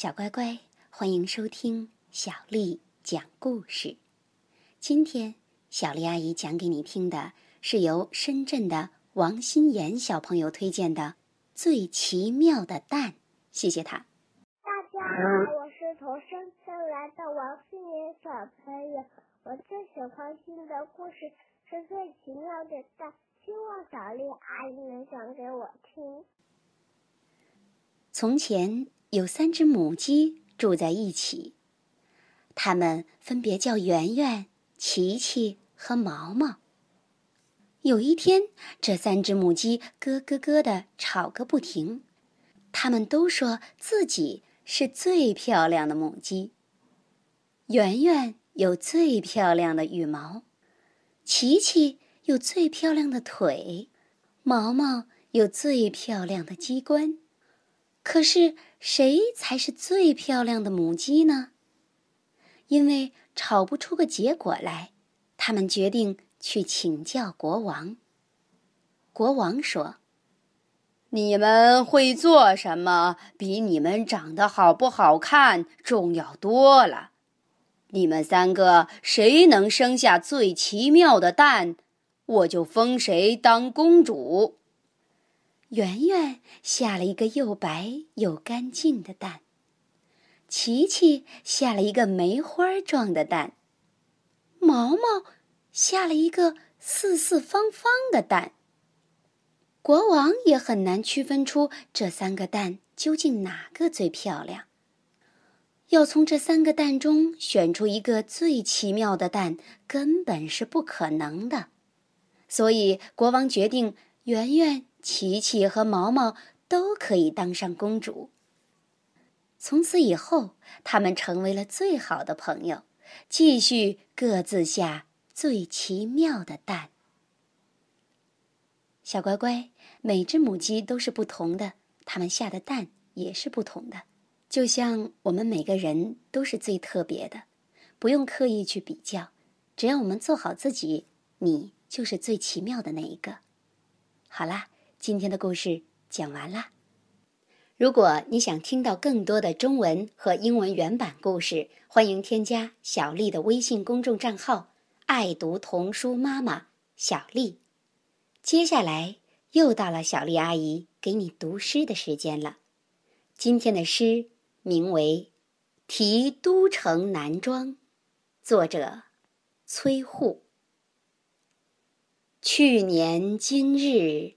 小乖乖，欢迎收听小丽讲故事。今天，小丽阿姨讲给你听的是由深圳的王心妍小朋友推荐的《最奇妙的蛋》。谢谢他。大家好，我是从深圳来的王心妍小朋友。我最喜欢听的故事是《最奇妙的蛋》，希望小丽阿姨能讲给我听。从前。有三只母鸡住在一起，它们分别叫圆圆、琪琪和毛毛。有一天，这三只母鸡咯咯咯的吵个不停，它们都说自己是最漂亮的母鸡。圆圆有最漂亮的羽毛，琪琪有最漂亮的腿，毛毛有最漂亮的鸡冠。可是，谁才是最漂亮的母鸡呢？因为吵不出个结果来，他们决定去请教国王。国王说：“你们会做什么，比你们长得好不好看重要多了。你们三个谁能生下最奇妙的蛋，我就封谁当公主。”圆圆下了一个又白又干净的蛋，琪琪下了一个梅花状的蛋，毛毛下了一个四四方方的蛋。国王也很难区分出这三个蛋究竟哪个最漂亮。要从这三个蛋中选出一个最奇妙的蛋，根本是不可能的。所以国王决定圆圆。琪琪和毛毛都可以当上公主。从此以后，他们成为了最好的朋友，继续各自下最奇妙的蛋。小乖乖，每只母鸡都是不同的，它们下的蛋也是不同的。就像我们每个人都是最特别的，不用刻意去比较，只要我们做好自己，你就是最奇妙的那一个。好啦。今天的故事讲完啦。如果你想听到更多的中文和英文原版故事，欢迎添加小丽的微信公众账号“爱读童书妈妈小丽”。接下来又到了小丽阿姨给你读诗的时间了。今天的诗名为《题都城南庄》，作者崔护。去年今日。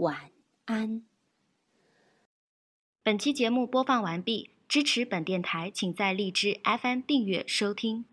晚安。本期节目播放完毕，支持本电台，请在荔枝 FM 订阅收听。